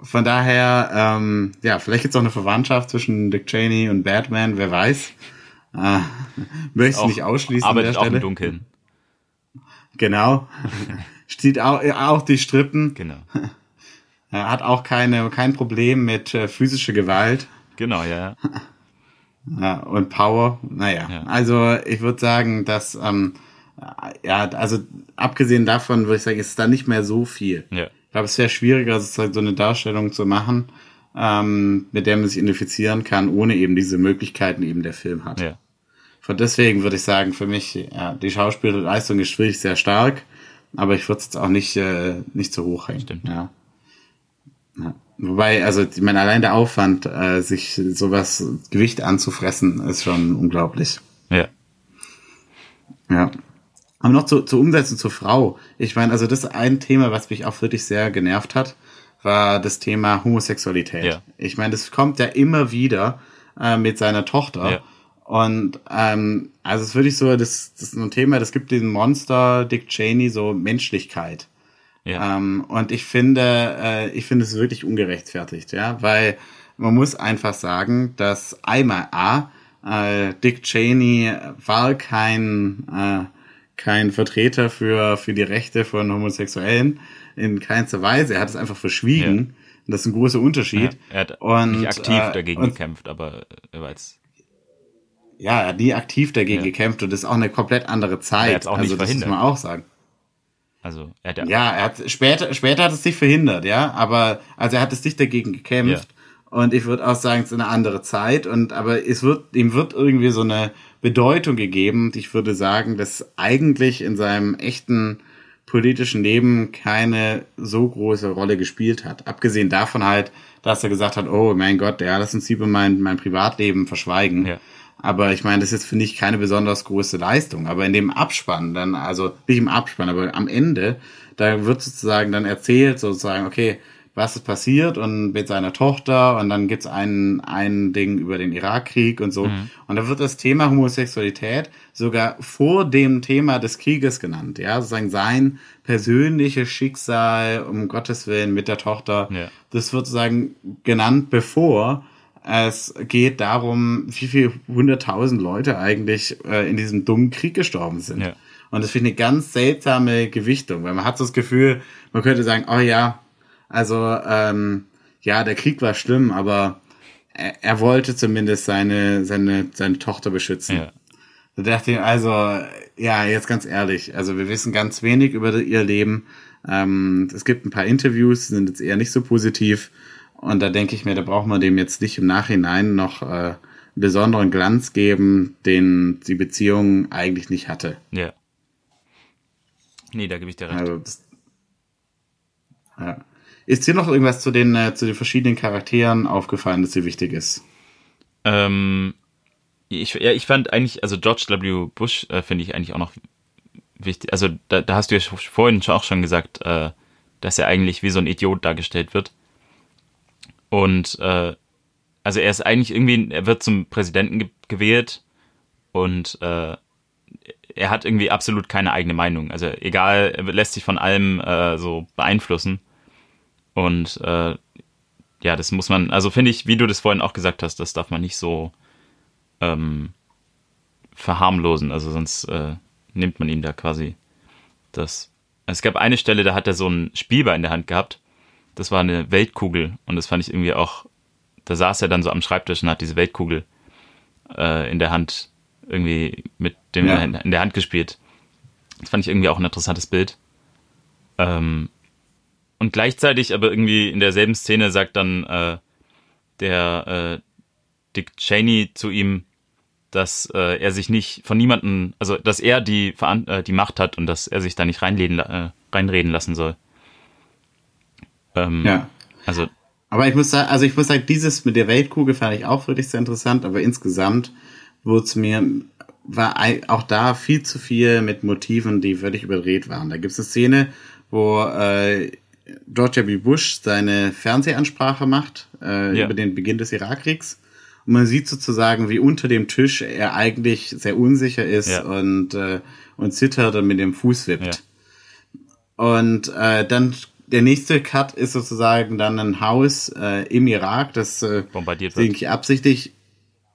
von daher, ähm, ja, vielleicht gibt es auch eine Verwandtschaft zwischen Dick Cheney und Batman, wer weiß. Äh, möchte ich nicht ausschließen. Arbeitet auch im Dunkeln. Genau. Steht auch, auch die Strippen. Genau. Hat auch keine, kein Problem mit äh, physischer Gewalt. Genau, ja. ja und Power. Naja, ja. also ich würde sagen, dass, ähm, ja, also abgesehen davon würde ich sagen, ist da nicht mehr so viel. Ja. Ich glaube, es wäre schwieriger, sozusagen so eine Darstellung zu machen, ähm, mit der man sich identifizieren kann, ohne eben diese Möglichkeiten, eben der Film hat. Ja. Von deswegen würde ich sagen, für mich, ja, die Schauspielleistung ist wirklich sehr stark, aber ich würde es jetzt auch nicht, äh, nicht zu hoch hängen. Stimmt. Ja. Ja. Wobei, also ich meine, allein der Aufwand, äh, sich sowas Gewicht anzufressen, ist schon unglaublich. Ja. Ja. Aber noch zu, zur Umsetzung zur Frau. Ich meine, also das ist ein Thema, was mich auch wirklich sehr genervt hat, war das Thema Homosexualität. Ja. Ich meine, das kommt ja immer wieder äh, mit seiner Tochter. Ja. Und ähm, also es ist wirklich so, das, das ist ein Thema, das gibt diesen Monster Dick Cheney so Menschlichkeit. Ja. Ähm, und ich finde, äh, ich finde es wirklich ungerechtfertigt, ja, weil man muss einfach sagen, dass einmal A, äh, Dick Cheney war kein äh, kein Vertreter für für die Rechte von Homosexuellen in keinster Weise. Er hat es einfach verschwiegen. Ja. Das ist ein großer Unterschied. Ja, er hat und, nicht aktiv äh, dagegen und, gekämpft, aber er war jetzt. Ja, er hat nie aktiv dagegen Ja. gekämpft und das ist auch eine komplett andere Zeit. Er hat's auch nicht also, das muss verhindert. man auch sagen. Also er hat ja, Ja, er hat später, später hat es sich verhindert, ja, aber also er hat es nicht dagegen gekämpft. Und ich würde auch sagen, es ist eine andere Zeit und aber es wird ihm wird irgendwie so eine Bedeutung gegeben. Ich würde sagen, dass eigentlich in seinem echten politischen Leben keine so große Rolle gespielt hat. Abgesehen davon halt, dass er gesagt hat, oh mein Gott, ja, lass uns lieber mein, mein Privatleben verschweigen. Ja. Aber ich meine, das ist finde ich keine besonders große Leistung. Aber in dem Abspann dann, also nicht im Abspann, aber am Ende, da wird sozusagen dann erzählt, sozusagen, okay, was ist passiert und mit seiner Tochter und dann gibt's ein, ein Ding über den Irakkrieg und so. Und da wird das Thema Homosexualität sogar vor dem Thema des Krieges genannt. Ja, sozusagen sein persönliches Schicksal, um Gottes Willen, mit der Tochter. Ja. Das wird sozusagen genannt, bevor es geht darum, wie viel hunderttausend Leute eigentlich äh, in diesem dummen Krieg gestorben sind. Ja. Und das finde ich eine ganz seltsame Gewichtung, weil man hat so das Gefühl, man könnte sagen, oh ja, also ähm, ja, der Krieg war schlimm, aber er, er wollte zumindest seine, seine, seine Tochter beschützen. ja. Da dachte ich, also, ja, jetzt ganz ehrlich, also wir wissen ganz wenig über ihr Leben. Ähm, es gibt ein paar Interviews, die sind jetzt eher nicht so positiv. Und da denke ich mir, da braucht man dem jetzt nicht im Nachhinein noch äh, einen besonderen Glanz geben, den die Beziehung eigentlich nicht hatte. ja. Nee, da gebe ich dir recht. Also, ja. Ist dir noch irgendwas zu den, äh, zu den verschiedenen Charakteren aufgefallen, das dir wichtig ist? Ähm, ich, ja, ich fand eigentlich, also George W. Bush äh, finde ich eigentlich auch noch wichtig. Also da, da hast du ja vorhin auch schon gesagt, äh, dass er eigentlich wie so ein Idiot dargestellt wird. Und äh, also er ist eigentlich irgendwie, er wird zum Präsidenten ge gewählt und äh, er hat irgendwie absolut keine eigene Meinung. Also egal, er lässt sich von allem äh, so beeinflussen. Und äh, ja, das muss man, also finde ich, wie du das vorhin auch gesagt hast, das darf man nicht so ähm, verharmlosen. Also sonst äh, nimmt man ihm da quasi das. Es gab eine Stelle, da hat er so ein Spielball in der Hand gehabt. Das war eine Weltkugel und das fand ich irgendwie auch. Da saß er dann so am Schreibtisch und hat diese Weltkugel äh, in der Hand irgendwie mit dem Ja. in der Hand gespielt. Das fand ich irgendwie auch ein interessantes Bild. Ähm, und gleichzeitig aber irgendwie in derselben Szene sagt dann äh, der äh, Dick Cheney zu ihm, dass äh, er sich nicht von niemanden, also dass er die äh, die Macht hat und dass er sich da nicht reinreden, äh, reinreden lassen soll. Ähm, Ja. Also Aber ich muss sagen, also ich muss sagen, dieses mit der Weltkugel fand ich auch wirklich sehr interessant, aber insgesamt wurde es mir, war auch da viel zu viel mit Motiven, die völlig überdreht waren. Da gibt es eine Szene, wo äh, George W. Bush seine Fernsehansprache macht äh, Ja. über den Beginn des Irakkriegs. Und man sieht sozusagen, wie unter dem Tisch er eigentlich sehr unsicher ist Ja. und, äh, und zittert und mit dem Fuß wippt. Ja. Und äh, dann der nächste Cut ist sozusagen dann ein Haus äh, im Irak, das äh, bombardiert wird. Denke ich absichtlich.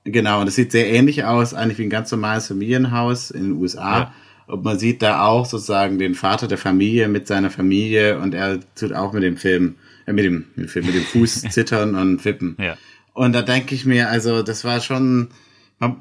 Genau, und das sieht sehr ähnlich aus, eigentlich wie ein ganz normales Familienhaus in den USA. Und man sieht da auch sozusagen den Vater der Familie mit seiner Familie und er tut auch mit dem Film, äh, mit dem, mit dem, Film, mit dem Fuß zittern und wippen. Ja. Und da denke ich mir, also das war schon,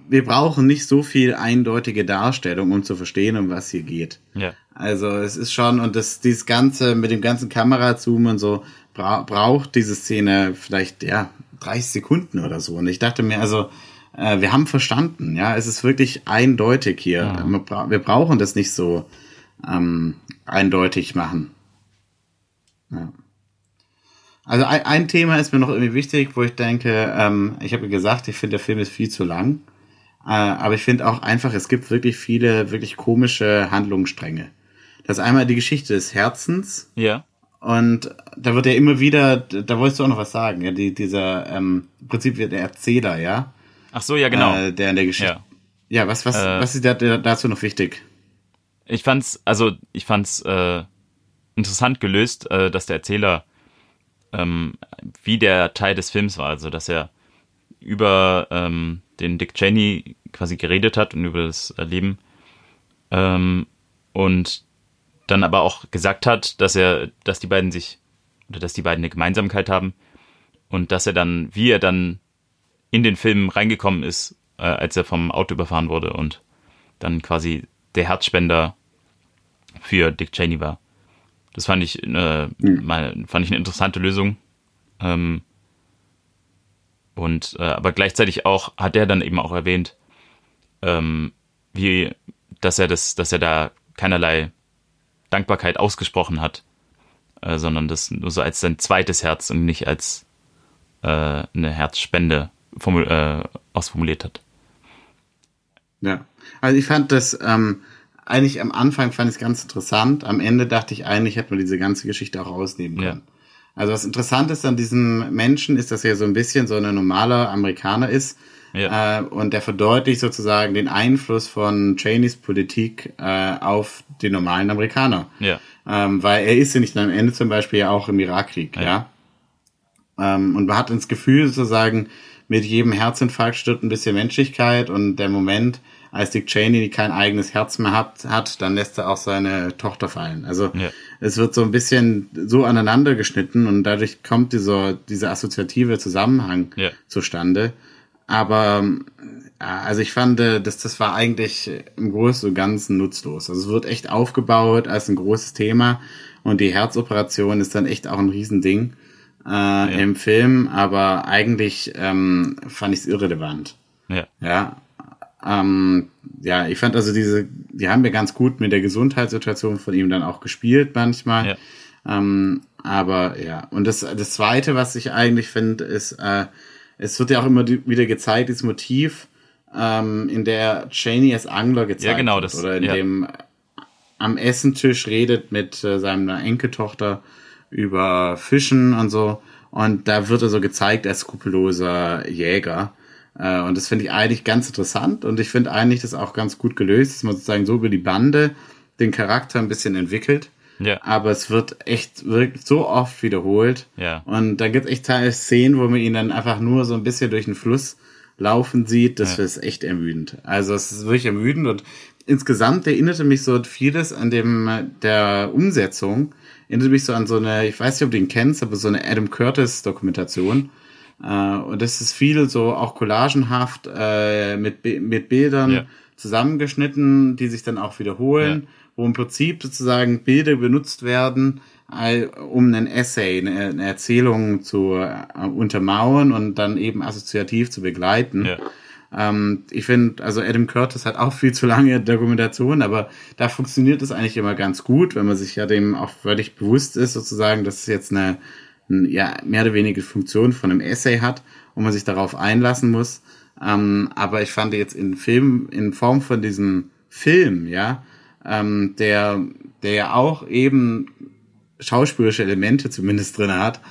wir brauchen nicht so viel eindeutige Darstellung, um zu verstehen, um was hier geht. Ja. Also es ist schon, und das, dieses Ganze mit dem ganzen Kamerazoom und so, bra braucht diese Szene vielleicht, ja, 30 Sekunden oder so. Und ich dachte mir, also, äh, wir haben verstanden, ja, es ist wirklich eindeutig hier. Ja. Wir brauchen das nicht so ähm, eindeutig machen. Ja. Also ein, ein, Thema ist mir noch irgendwie wichtig, wo ich denke, ähm, ich habe gesagt, ich finde, der Film ist viel zu lang. Äh, aber ich finde auch einfach, es gibt wirklich viele, wirklich komische Handlungsstränge. Das ist einmal die Geschichte des Herzens. Ja. Und da wird ja immer wieder, da wolltest du auch noch was sagen, ja, die, dieser, ähm, im Prinzip der Erzähler, ja. Ach so, ja, genau. Äh, der in der Geschichte. Ja, ja was, was, äh, was ist da, dazu noch wichtig? Ich fand's, also ich fand's äh, interessant gelöst, äh, dass der Erzähler ähm, wie der Teil des Films war, also dass er über ähm, den Dick Cheney quasi geredet hat und über das Leben ähm, und dann aber auch gesagt hat, dass er, dass die beiden sich oder dass die beiden eine Gemeinsamkeit haben und dass er dann, wie er dann in den Film reingekommen ist, äh, als er vom Auto überfahren wurde und dann quasi der Herzspender für Dick Cheney war. Das fand ich, äh, mhm. mal, fand ich eine interessante Lösung. Ähm, und äh, aber gleichzeitig auch hat er dann eben auch erwähnt, ähm, wie, dass er das, dass er da keinerlei Dankbarkeit ausgesprochen hat, äh, sondern das nur so als sein zweites Herz und nicht als äh, eine Herzspende formul äh, ausformuliert hat. Ja, also ich fand das ähm, eigentlich am Anfang fand ich es ganz interessant. Am Ende dachte ich eigentlich, hätte man diese ganze Geschichte auch rausnehmen können. Ja. Also was interessant ist an diesem Menschen, ist, dass er so ein bisschen so ein normaler Amerikaner ist. Ja. Äh, und der verdeutlicht sozusagen den Einfluss von Cheneys Politik äh, auf die normalen Amerikaner. Ja. Ähm, weil er ist ja nicht am Ende zum Beispiel ja auch im Irakkrieg, ja. ja? Ähm, und man hat das Gefühl sozusagen, mit jedem Herzinfarkt stirbt ein bisschen Menschlichkeit und der Moment, als Dick Cheney kein eigenes Herz mehr hat, hat dann lässt er auch seine Tochter fallen. Also ja. es wird so ein bisschen so aneinander geschnitten und dadurch kommt dieser, dieser assoziative Zusammenhang ja. zustande. Aber also ich fand, äh, dass das war eigentlich im Großen und Ganzen nutzlos. Also es wird echt aufgebaut als ein großes Thema und die Herzoperation ist dann echt auch ein Riesending äh, ja. im Film, aber eigentlich ähm, fand ich es irrelevant. Ja. Ja. Ähm, ja, ich fand also diese, die haben ja ganz gut mit der Gesundheitssituation von ihm dann auch gespielt manchmal. Ja. Ähm, aber ja, und das, das Zweite, was ich eigentlich finde, ist, äh, es wird ja auch immer wieder gezeigt, dieses Motiv, ähm, in der Cheney als Angler gezeigt ja, genau, das, wird. Oder in ja. dem am Essentisch redet mit äh, seiner Enkeltochter über Fischen und so. Und da wird er so gezeigt als skrupelloser Jäger. Äh, und das finde ich eigentlich ganz interessant. Und ich finde eigentlich das auch ganz gut gelöst, dass man sozusagen so über die Bande den Charakter ein bisschen entwickelt. Ja. Aber es wird echt wirklich so oft wiederholt. Ja. Und da gibt es echt Teile Szenen, wo man ihn dann einfach nur so ein bisschen durch den Fluss laufen sieht. Das ja. ist echt ermüdend. Also es ist wirklich ermüdend und insgesamt erinnerte mich so vieles an dem der Umsetzung. Erinnerte mich so an so eine, ich weiß nicht, ob du ihn kennst, aber so eine Adam Curtis Dokumentation. Äh, und das ist viel so auch collagenhaft äh, mit, mit Bildern ja. zusammengeschnitten, die sich dann auch wiederholen, ja. wo im Prinzip sozusagen Bilder benutzt werden, um einen Essay, eine, Erzählung zu äh, untermauern und dann eben assoziativ zu begleiten. Ja. Ähm, ich finde, also Adam Curtis hat auch viel zu lange Dokumentation, aber da funktioniert es eigentlich immer ganz gut, wenn man sich ja dem auch völlig bewusst ist, sozusagen, dass es jetzt eine ja, mehr oder weniger Funktion von einem Essay hat und man sich darauf einlassen muss. Ähm, aber ich fand jetzt in Film, in Form von diesem Film, ja, ähm, der, der ja auch eben schauspielerische Elemente zumindest drin hat,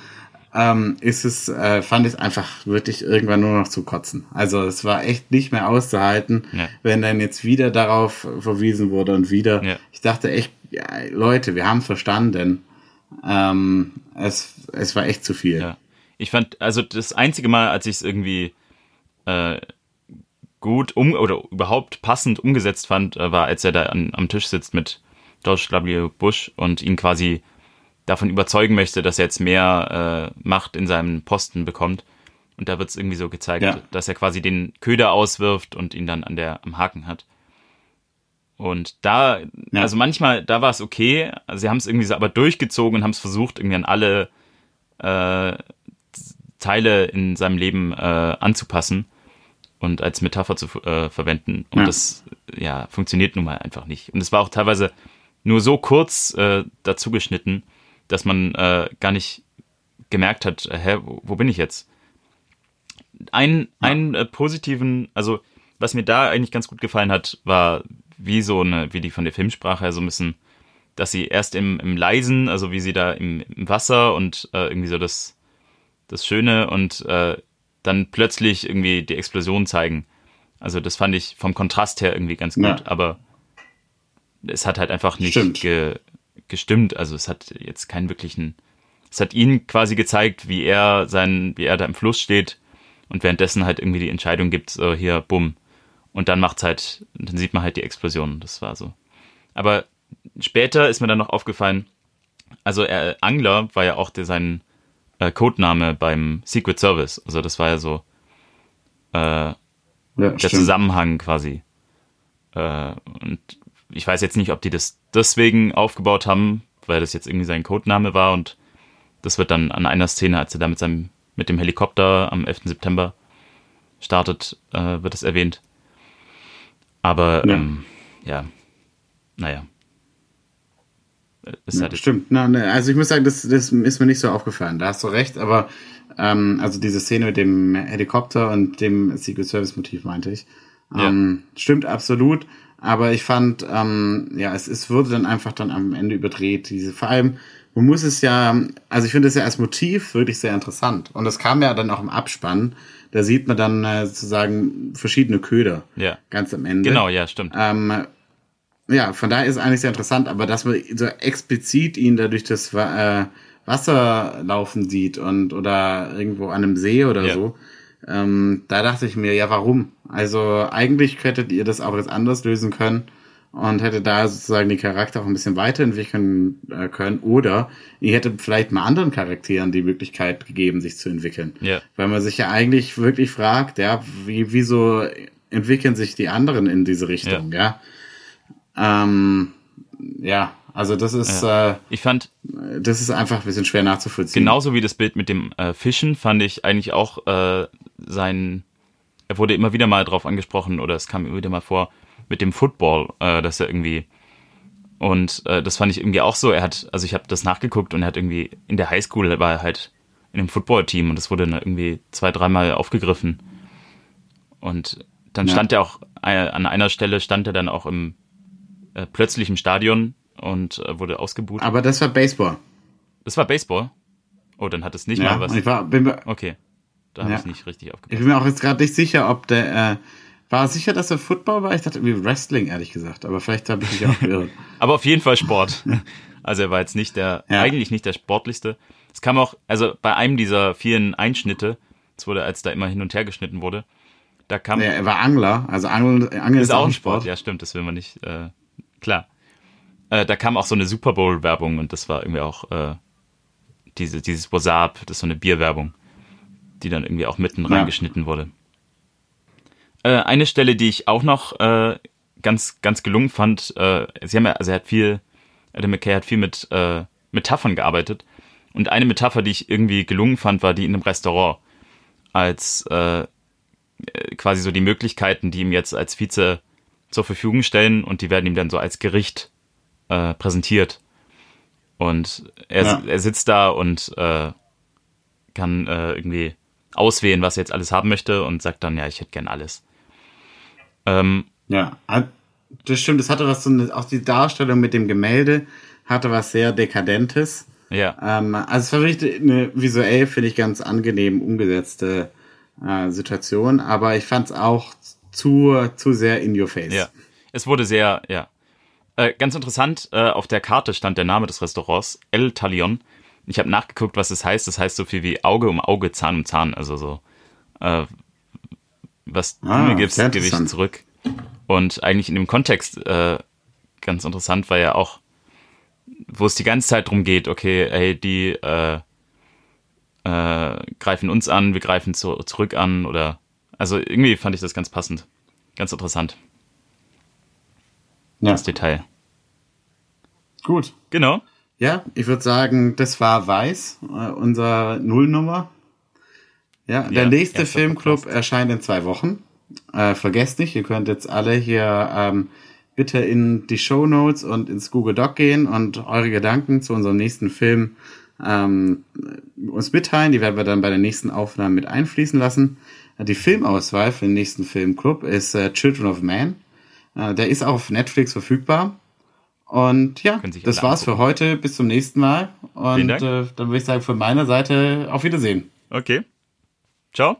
ähm, ist es, äh, fand ich einfach wirklich irgendwann nur noch zu kotzen. Also es war echt nicht mehr auszuhalten, ja. wenn dann jetzt wieder darauf verwiesen wurde und wieder. Ja. Ich dachte echt, ja, Leute, wir haben verstanden, Ähm, es, es war echt zu viel. Ich fand, also das einzige Mal, als ich es irgendwie äh, gut um oder überhaupt passend umgesetzt fand, äh, war, als er da an, am Tisch sitzt mit George W. Bush und ihn quasi davon überzeugen möchte, dass er jetzt mehr äh, Macht in seinem Posten bekommt. Und da wird es irgendwie so gezeigt, Ja. dass er quasi den Köder auswirft und ihn dann an der am Haken hat. Und da, Ja. also manchmal, da war es okay. Also sie haben es irgendwie so aber durchgezogen und haben es versucht, irgendwie an alle äh, Teile in seinem Leben äh, anzupassen und als Metapher zu äh, verwenden. Und Ja. das ja funktioniert nun mal einfach nicht. Und es war auch teilweise nur so kurz äh, dazu geschnitten, dass man äh, gar nicht gemerkt hat, äh, hä, wo, wo bin ich jetzt? Ein, einen äh, positiven, also was mir da eigentlich ganz gut gefallen hat, war wie so eine, wie die von der Filmsprache her so ein bisschen, dass sie erst im, im Leisen, also wie sie da im, im Wasser und äh, irgendwie so das, das Schöne und äh, dann plötzlich irgendwie die Explosion zeigen. Also das fand ich vom Kontrast her irgendwie ganz gut, Ja. aber es hat halt einfach nicht ge, gestimmt. Also es hat jetzt keinen wirklichen, es hat ihn quasi gezeigt, wie er sein, wie er da im Fluss steht und währenddessen halt irgendwie die Entscheidung gibt, so hier, bumm. Und dann macht's halt, dann sieht man halt die Explosion. Das war so. Aber später ist mir dann noch aufgefallen, also er, Angler war ja auch der, sein äh, Codename beim Secret Service. Also das war ja so äh, Ja, der stimmt. Zusammenhang quasi. Äh, und ich weiß jetzt nicht, ob die das deswegen aufgebaut haben, weil das jetzt irgendwie sein Codename war und das wird dann an einer Szene, als er da mit seinem mit dem Helikopter am 11. September startet, äh, wird es erwähnt. Aber Ja. ähm, ja, naja. Äh, Es Ja, stimmt. Na, ne, also ich muss sagen, das, das ist mir nicht so aufgefallen. Da hast du recht, aber ähm, also diese Szene mit dem Helikopter und dem Secret Service Motiv meinte ich. Ähm, Stimmt absolut. Aber ich fand, ähm, ja, es, es wurde dann einfach dann am Ende überdreht. Diese, vor allem, man muss es ja, also ich finde es ja als Motiv wirklich sehr interessant. Und das kam ja dann auch im Abspann. Da sieht man dann äh, sozusagen verschiedene Köder. Ja. Ganz am Ende. genau, ja, stimmt. Ähm, ja, von daher ist es eigentlich sehr interessant, aber dass man so explizit ihn da durch das äh, Wasser laufen sieht und oder irgendwo an einem See oder Ja. so, ähm, da dachte ich mir, ja, warum? Also eigentlich hättet ihr das auch jetzt anders lösen können und hätte da sozusagen den Charakter auch ein bisschen weiterentwickeln äh, können oder ihr hättet vielleicht mal anderen Charakteren die Möglichkeit gegeben, sich zu entwickeln. Ja. Weil man sich ja eigentlich wirklich fragt, ja, wie, wieso entwickeln sich die anderen in diese Richtung, ja? Ähm, ja, also das ist, äh, Ich fand, das ist einfach ein bisschen schwer nachzuvollziehen. genauso wie das Bild mit dem äh, Fischen, fand ich eigentlich auch äh, sein, er wurde immer wieder mal drauf angesprochen oder es kam immer wieder mal vor, mit dem Football, äh, dass er irgendwie und äh, das fand ich irgendwie auch so, er hat, also ich habe das nachgeguckt und er hat irgendwie, in der Highschool war er halt in einem Football-Team und das wurde dann irgendwie zwei, dreimal aufgegriffen und dann Ja. stand er auch, äh, an einer Stelle stand er dann auch im, äh, plötzlich im Stadion und äh, wurde ausgebucht. Aber das war Baseball. Das war Baseball. Oh, dann hat es nicht Ja, mal was. ich war, bin, Okay. Da habe Ja. ich nicht richtig ich aufgepasst. bin mir auch jetzt gerade nicht sicher, ob der, äh, war sicher, dass er Football war? Ich dachte irgendwie Wrestling, ehrlich gesagt. Aber vielleicht habe ich mich auch geirrt. Aber auf jeden Fall Sport. Also er war jetzt nicht der, Ja. eigentlich nicht der sportlichste. Es kam auch, also bei einem dieser vielen Einschnitte, es wurde, als da immer hin und her geschnitten wurde, da kam, Nee, er war Angler. Also Angeln, Angeln ist auch ein Sport. Ja, stimmt, das will man nicht, äh, klar. Äh, da kam auch so eine Super Bowl Werbung und das war irgendwie auch, äh, diese, dieses Wasab, das ist so eine Bierwerbung, die dann irgendwie auch mitten Ja. reingeschnitten wurde. Äh, eine Stelle, die ich auch noch äh, ganz, ganz gelungen fand, äh, sie haben ja, also er hat viel, Adam McKay hat viel mit äh, Metaphern gearbeitet. Und eine Metapher, die ich irgendwie gelungen fand, war die in einem Restaurant. Als äh, quasi so die Möglichkeiten, die ihm jetzt als Vize zur Verfügung stellen und die werden ihm dann so als Gericht äh, präsentiert. Und er, Ja. er sitzt da und äh, kann äh, irgendwie auswählen, was er jetzt alles haben möchte und sagt dann, ja, ich hätte gern alles. Ähm, Ja, das stimmt. Das hatte was so eine, auch die Darstellung mit dem Gemälde hatte was sehr Dekadentes. ja, Ähm, also es war wirklich eine visuell, finde ich, ganz angenehm umgesetzte äh, Situation, aber ich fand es auch zu, zu sehr in your face. ja. Es wurde sehr, ja. Äh, ganz interessant, äh, auf der Karte stand der Name des Restaurants, El Talion. Ich habe nachgeguckt, was es das heißt. Das heißt so viel wie Auge um Auge, Zahn um Zahn. Also so, äh, was du Ah, mir gibst, gebe ich zurück. Und eigentlich in dem Kontext äh, ganz interessant, weil ja auch, wo es die ganze Zeit drum geht, okay, hey, die äh, greifen uns an, wir greifen zu, zurück an oder also irgendwie fand ich das ganz passend. Ganz interessant, Ja, das Detail. gut. Genau. Ja, ich würde sagen, das war Weiß, äh, unser Nullnummer. Ja, der Ja, nächste Filmclub Podcast. erscheint in zwei Wochen. Äh, vergesst nicht, ihr könnt jetzt alle hier ähm, bitte in die Show Notes und ins Google Doc gehen und eure Gedanken zu unserem nächsten Film ähm, uns mitteilen. Die werden wir dann bei der nächsten Aufnahme mit einfließen lassen. Die Filmauswahl für den nächsten Filmclub ist äh, Children of Man. Äh, der ist auch auf Netflix verfügbar. Und ja, das war's für heute. Bis zum nächsten Mal. Und äh, dann würde ich sagen, von meiner Seite auf Wiedersehen. Okay. Ciao.